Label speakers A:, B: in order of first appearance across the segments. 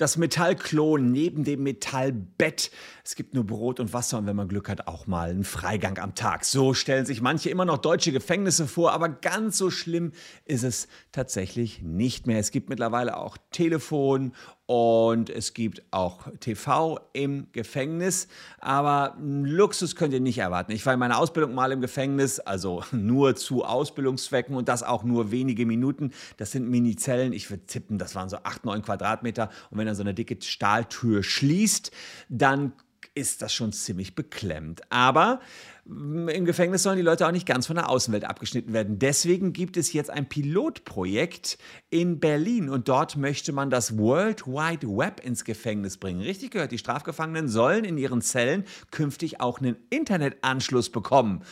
A: das Metallklo neben dem Metallbett. Es gibt nur Brot und Wasser und wenn man Glück hat, auch mal einen Freigang am Tag. So stellen sich manche immer noch deutsche Gefängnisse vor, aber ganz so schlimm ist es tatsächlich nicht mehr. Es gibt mittlerweile auch Telefon und es gibt auch TV im Gefängnis, aber Luxus könnt ihr nicht erwarten. Ich war in meiner Ausbildung mal im Gefängnis, also nur zu Ausbildungszwecken und das auch nur wenige Minuten. Das sind Minizellen, ich würde tippen, das waren so 8, 9 Quadratmeter und wenn dann so eine dicke Stahltür schließt, dann ist das schon ziemlich beklemmt. Aber mm, im Gefängnis sollen die Leute auch nicht ganz von der Außenwelt abgeschnitten werden. Deswegen gibt es jetzt ein Pilotprojekt in Berlin und dort möchte man das World Wide Web ins Gefängnis bringen. Richtig gehört, die Strafgefangenen sollen in ihren Zellen künftig auch einen Internetanschluss bekommen.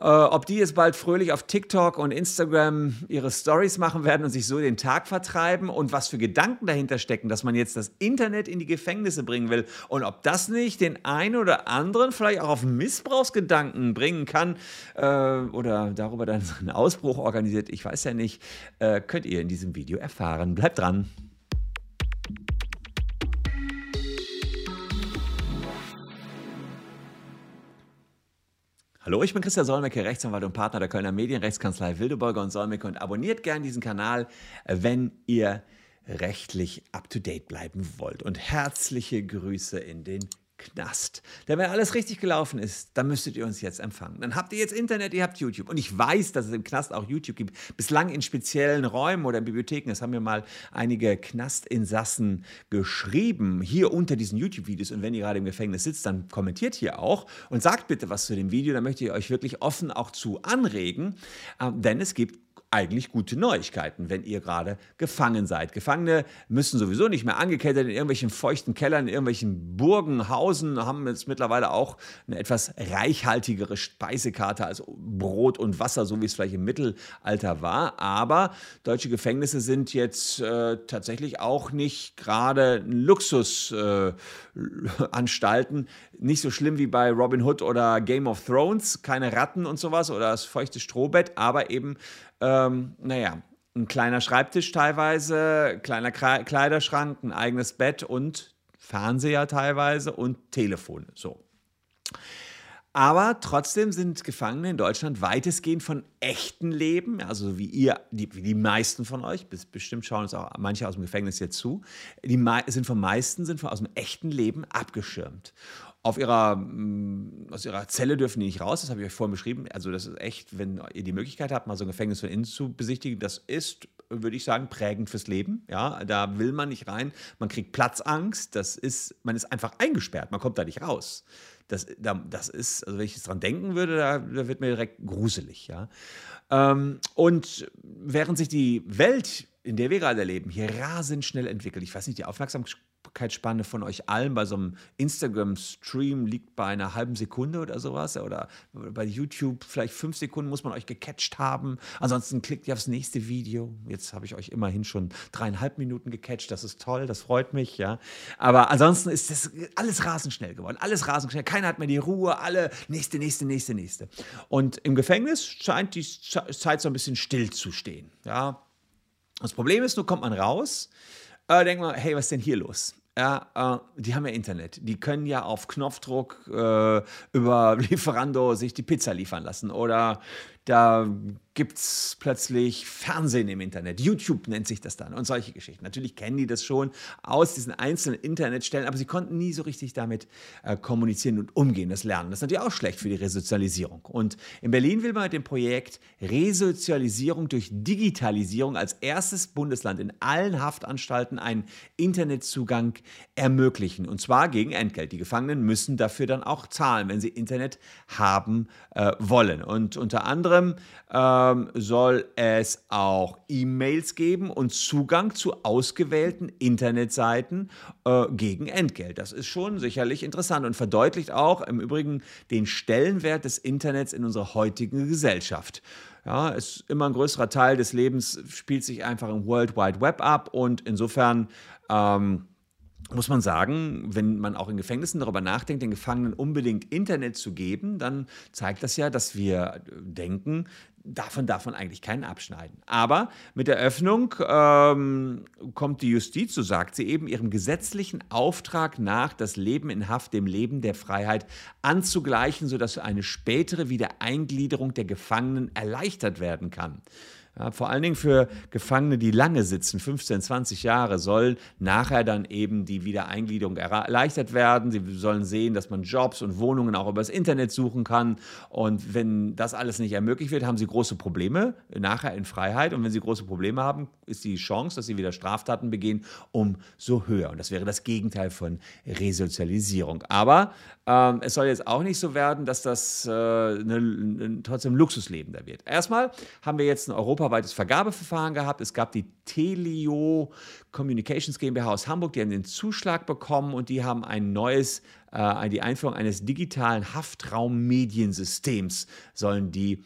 A: Äh, ob die jetzt bald fröhlich auf TikTok und Instagram ihre Stories machen werden und sich so den Tag vertreiben und was für Gedanken dahinter stecken, dass man jetzt das Internet in die Gefängnisse bringen will und ob das nicht den einen oder anderen vielleicht auch auf Missbrauchsgedanken bringen kann äh, oder darüber dann einen Ausbruch organisiert, ich weiß ja nicht, äh, könnt ihr in diesem Video erfahren. Bleibt dran. Hallo, ich bin Christian Solmecke, Rechtsanwalt und Partner der Kölner Medienrechtskanzlei Wildeborger und Solmecke und abonniert gerne diesen Kanal, wenn ihr rechtlich up-to-date bleiben wollt. Und herzliche Grüße in den Knast. Denn wenn alles richtig gelaufen ist, dann müsstet ihr uns jetzt empfangen. Dann habt ihr jetzt Internet, ihr habt YouTube. Und ich weiß, dass es im Knast auch YouTube gibt. Bislang in speziellen Räumen oder in Bibliotheken. Das haben mir mal einige Knastinsassen geschrieben, hier unter diesen YouTube-Videos. Und wenn ihr gerade im Gefängnis sitzt, dann kommentiert hier auch und sagt bitte was zu dem Video. Da möchte ich euch wirklich offen auch zu anregen. Ähm, denn es gibt eigentlich gute Neuigkeiten, wenn ihr gerade gefangen seid. Gefangene müssen sowieso nicht mehr angekettet in irgendwelchen feuchten Kellern, in irgendwelchen Burgen hausen, haben jetzt mittlerweile auch eine etwas reichhaltigere Speisekarte als Brot und Wasser, so wie es vielleicht im Mittelalter war. Aber deutsche Gefängnisse sind jetzt äh, tatsächlich auch nicht gerade Luxusanstalten. Äh, nicht so schlimm wie bei Robin Hood oder Game of Thrones, keine Ratten und sowas oder das feuchte Strohbett, aber eben ähm, naja, ein kleiner Schreibtisch teilweise, kleiner Kleiderschrank, ein eigenes Bett und Fernseher teilweise und Telefone. So. Aber trotzdem sind Gefangene in Deutschland weitestgehend von echten Leben, also wie ihr, die, wie die meisten von euch, bestimmt schauen uns auch manche aus dem Gefängnis jetzt zu, die sind vom meisten sind aus dem echten Leben abgeschirmt auf ihrer, mm, aus ihrer Zelle dürfen die nicht raus, das habe ich euch vorhin beschrieben. Also das ist echt, wenn ihr die Möglichkeit habt, mal so ein Gefängnis von innen zu besichtigen, das ist, würde ich sagen, prägend fürs Leben. Ja, da will man nicht rein, man kriegt Platzangst, das ist, man ist einfach eingesperrt, man kommt da nicht raus. Das, das ist, also wenn ich jetzt dran denken würde, da, da wird mir direkt gruselig, ja. Ähm, und während sich die Welt in der wir gerade leben, hier rasend schnell entwickelt. Ich weiß nicht, die Aufmerksamkeitsspanne von euch allen bei so einem Instagram-Stream liegt bei einer halben Sekunde oder sowas. Oder bei YouTube vielleicht fünf Sekunden muss man euch gecatcht haben. Ansonsten klickt ihr aufs nächste Video. Jetzt habe ich euch immerhin schon dreieinhalb Minuten gecatcht. Das ist toll, das freut mich, ja. Aber ansonsten ist das alles rasend schnell geworden. Alles rasend schnell. Keiner hat mehr die Ruhe. Alle nächste, nächste, nächste, nächste. Und im Gefängnis scheint die Zeit so ein bisschen still zu stehen. Ja, das Problem ist, nur kommt man raus, äh, denkt man, hey, was ist denn hier los? Ja, äh, die haben ja Internet. Die können ja auf Knopfdruck äh, über Lieferando sich die Pizza liefern lassen. Oder da gibt es plötzlich Fernsehen im Internet. YouTube nennt sich das dann und solche Geschichten. Natürlich kennen die das schon aus diesen einzelnen Internetstellen, aber sie konnten nie so richtig damit äh, kommunizieren und umgehen, das Lernen. Das ist natürlich auch schlecht für die Resozialisierung. Und in Berlin will man mit dem Projekt Resozialisierung durch Digitalisierung als erstes Bundesland in allen Haftanstalten einen Internetzugang ermöglichen. Und zwar gegen Entgelt. Die Gefangenen müssen dafür dann auch zahlen, wenn sie Internet haben äh, wollen. Und unter anderem anderem ähm, soll es auch E-Mails geben und Zugang zu ausgewählten Internetseiten äh, gegen Entgelt. Das ist schon sicherlich interessant und verdeutlicht auch im Übrigen den Stellenwert des Internets in unserer heutigen Gesellschaft. Ja, ist immer ein größerer Teil des Lebens spielt sich einfach im World Wide Web ab und insofern ähm, muss man sagen, wenn man auch in Gefängnissen darüber nachdenkt, den Gefangenen unbedingt Internet zu geben, dann zeigt das ja, dass wir denken, davon darf man eigentlich keinen abschneiden. Aber mit der Öffnung ähm, kommt die Justiz, so sagt sie eben, ihrem gesetzlichen Auftrag nach, das Leben in Haft dem Leben der Freiheit anzugleichen, sodass eine spätere Wiedereingliederung der Gefangenen erleichtert werden kann. Ja, vor allen Dingen für Gefangene, die lange sitzen, 15, 20 Jahre, soll nachher dann eben die Wiedereingliederung erleichtert werden. Sie sollen sehen, dass man Jobs und Wohnungen auch übers Internet suchen kann. Und wenn das alles nicht ermöglicht wird, haben sie große Probleme nachher in Freiheit. Und wenn sie große Probleme haben, ist die Chance, dass sie wieder Straftaten begehen, umso höher. Und das wäre das Gegenteil von Resozialisierung. Aber ähm, es soll jetzt auch nicht so werden, dass das äh, eine, trotzdem Luxusleben da wird. Erstmal haben wir jetzt ein europaweites Vergabeverfahren gehabt. Es gab die Telio Communications GmbH aus Hamburg, die haben den Zuschlag bekommen und die haben ein neues, äh, die Einführung eines digitalen Haftraummediensystems sollen die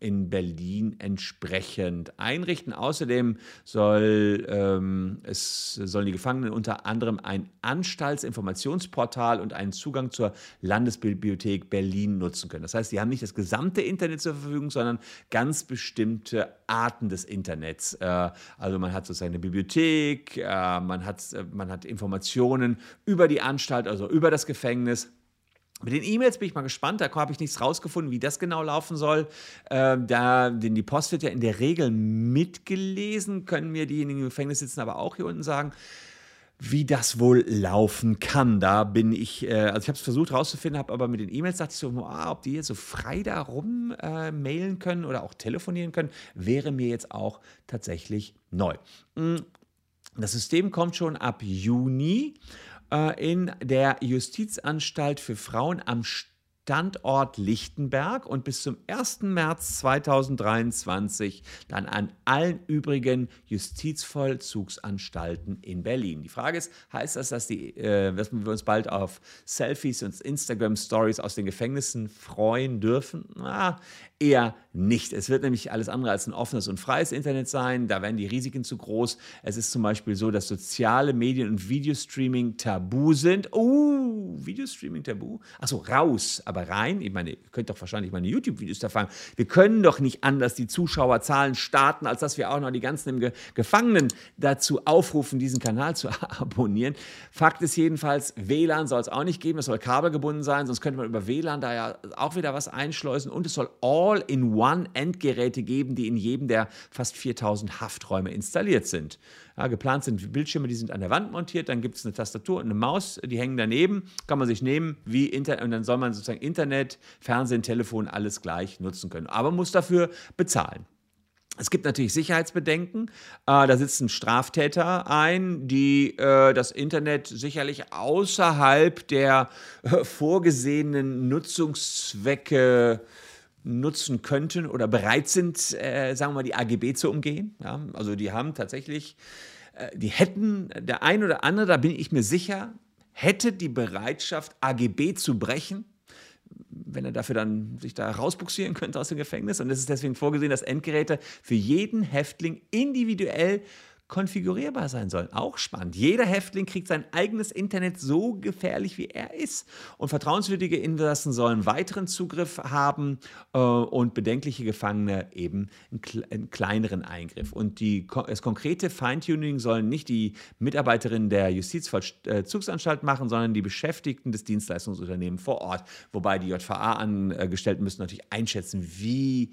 A: in Berlin entsprechend einrichten. Außerdem soll, ähm, es, sollen die Gefangenen unter anderem ein Anstaltsinformationsportal und einen Zugang zur Landesbibliothek Berlin nutzen können. Das heißt, sie haben nicht das gesamte Internet zur Verfügung, sondern ganz bestimmte Arten des Internets. Äh, also man hat sozusagen eine Bibliothek, äh, man, hat, äh, man hat Informationen über die Anstalt, also über das Gefängnis. Mit den E-Mails bin ich mal gespannt, da habe ich nichts rausgefunden, wie das genau laufen soll. Ähm, da, denn die Post wird ja in der Regel mitgelesen, können mir diejenigen, die im Gefängnis sitzen, aber auch hier unten sagen, wie das wohl laufen kann. Da bin ich, äh, also ich habe es versucht rauszufinden, habe aber mit den E-Mails dachte ich so, ah, ob die jetzt so frei da rum äh, mailen können oder auch telefonieren können, wäre mir jetzt auch tatsächlich neu. Hm, das System kommt schon ab Juni äh, in der Justizanstalt für Frauen am Standort Lichtenberg und bis zum 1. März 2023 dann an allen übrigen Justizvollzugsanstalten in Berlin. Die Frage ist, heißt das, dass, die, äh, dass wir uns bald auf Selfies und Instagram-Stories aus den Gefängnissen freuen dürfen? Na, eher nicht. Es wird nämlich alles andere als ein offenes und freies Internet sein. Da werden die Risiken zu groß. Es ist zum Beispiel so, dass soziale Medien und Videostreaming tabu sind. Oh, Videostreaming tabu? Achso, raus, aber rein. Ich meine, ihr könnt doch wahrscheinlich meine YouTube-Videos da fangen. Wir können doch nicht anders die Zuschauerzahlen starten, als dass wir auch noch die ganzen Ge Gefangenen dazu aufrufen, diesen Kanal zu abonnieren. Fakt ist jedenfalls, WLAN soll es auch nicht geben. Es soll kabelgebunden sein, sonst könnte man über WLAN da ja auch wieder was einschleusen. Und es soll all All-in-One-Endgeräte geben, die in jedem der fast 4000 Hafträume installiert sind. Ja, geplant sind Bildschirme, die sind an der Wand montiert, dann gibt es eine Tastatur und eine Maus, die hängen daneben, kann man sich nehmen, wie Internet, und dann soll man sozusagen Internet, Fernsehen, Telefon, alles gleich nutzen können. Aber muss dafür bezahlen. Es gibt natürlich Sicherheitsbedenken. Äh, da sitzen Straftäter ein, die äh, das Internet sicherlich außerhalb der äh, vorgesehenen Nutzungszwecke nutzen könnten oder bereit sind, äh, sagen wir mal, die AGB zu umgehen. Ja? Also die haben tatsächlich, äh, die hätten, der ein oder andere, da bin ich mir sicher, hätte die Bereitschaft, AGB zu brechen, wenn er dafür dann sich da rausbuxieren könnte aus dem Gefängnis. Und es ist deswegen vorgesehen, dass Endgeräte für jeden Häftling individuell konfigurierbar sein sollen. Auch spannend. Jeder Häftling kriegt sein eigenes Internet so gefährlich, wie er ist. Und vertrauenswürdige Insassen sollen weiteren Zugriff haben äh, und bedenkliche Gefangene eben einen, einen kleineren Eingriff. Und die, das konkrete Feintuning sollen nicht die Mitarbeiterinnen der Justizvollzugsanstalt machen, sondern die Beschäftigten des Dienstleistungsunternehmens vor Ort. Wobei die JVA-Angestellten müssen natürlich einschätzen, wie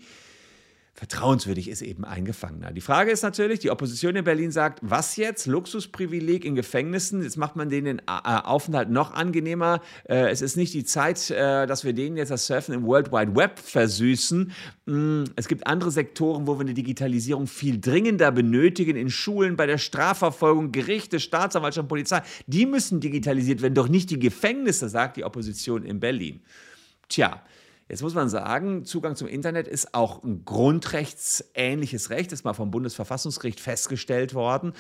A: Vertrauenswürdig ist eben ein Gefangener. Die Frage ist natürlich, die Opposition in Berlin sagt, was jetzt? Luxusprivileg in Gefängnissen, jetzt macht man denen den äh, Aufenthalt noch angenehmer. Äh, es ist nicht die Zeit, äh, dass wir denen jetzt das Surfen im World Wide Web versüßen. Mm, es gibt andere Sektoren, wo wir eine Digitalisierung viel dringender benötigen, in Schulen, bei der Strafverfolgung, Gerichte, Staatsanwaltschaft, Polizei. Die müssen digitalisiert werden, doch nicht die Gefängnisse, sagt die Opposition in Berlin. Tja, Jetzt muss man sagen, Zugang zum Internet ist auch ein grundrechtsähnliches Recht, ist mal vom Bundesverfassungsgericht festgestellt worden.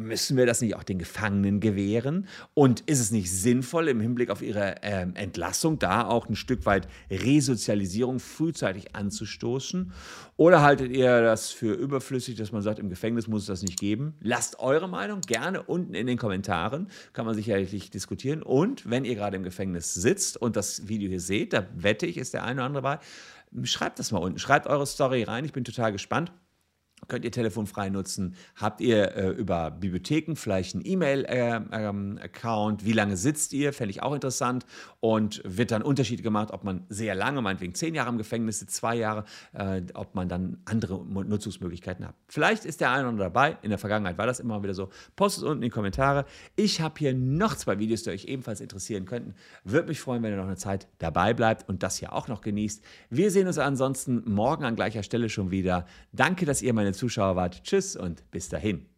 A: Müssen wir das nicht auch den Gefangenen gewähren? Und ist es nicht sinnvoll, im Hinblick auf ihre ähm, Entlassung da auch ein Stück weit Resozialisierung frühzeitig anzustoßen? Oder haltet ihr das für überflüssig, dass man sagt, im Gefängnis muss es das nicht geben? Lasst eure Meinung gerne unten in den Kommentaren, kann man sicherlich diskutieren. Und wenn ihr gerade im Gefängnis sitzt und das Video hier seht, da wette ich, ist der eine oder andere bei, schreibt das mal unten, schreibt eure Story rein, ich bin total gespannt könnt ihr telefonfrei nutzen. Habt ihr äh, über Bibliotheken vielleicht einen E-Mail-Account? Äh, ähm, Wie lange sitzt ihr? Fände ich auch interessant. Und wird dann Unterschied gemacht, ob man sehr lange, meinetwegen zehn Jahre im Gefängnis sitzt, zwei Jahre, äh, ob man dann andere Nutzungsmöglichkeiten hat. Vielleicht ist der eine oder andere dabei. In der Vergangenheit war das immer wieder so. Postet unten in die Kommentare. Ich habe hier noch zwei Videos, die euch ebenfalls interessieren könnten. Würde mich freuen, wenn ihr noch eine Zeit dabei bleibt und das hier auch noch genießt. Wir sehen uns ansonsten morgen an gleicher Stelle schon wieder. Danke, dass ihr meine Zuschauer wart. Tschüss und bis dahin.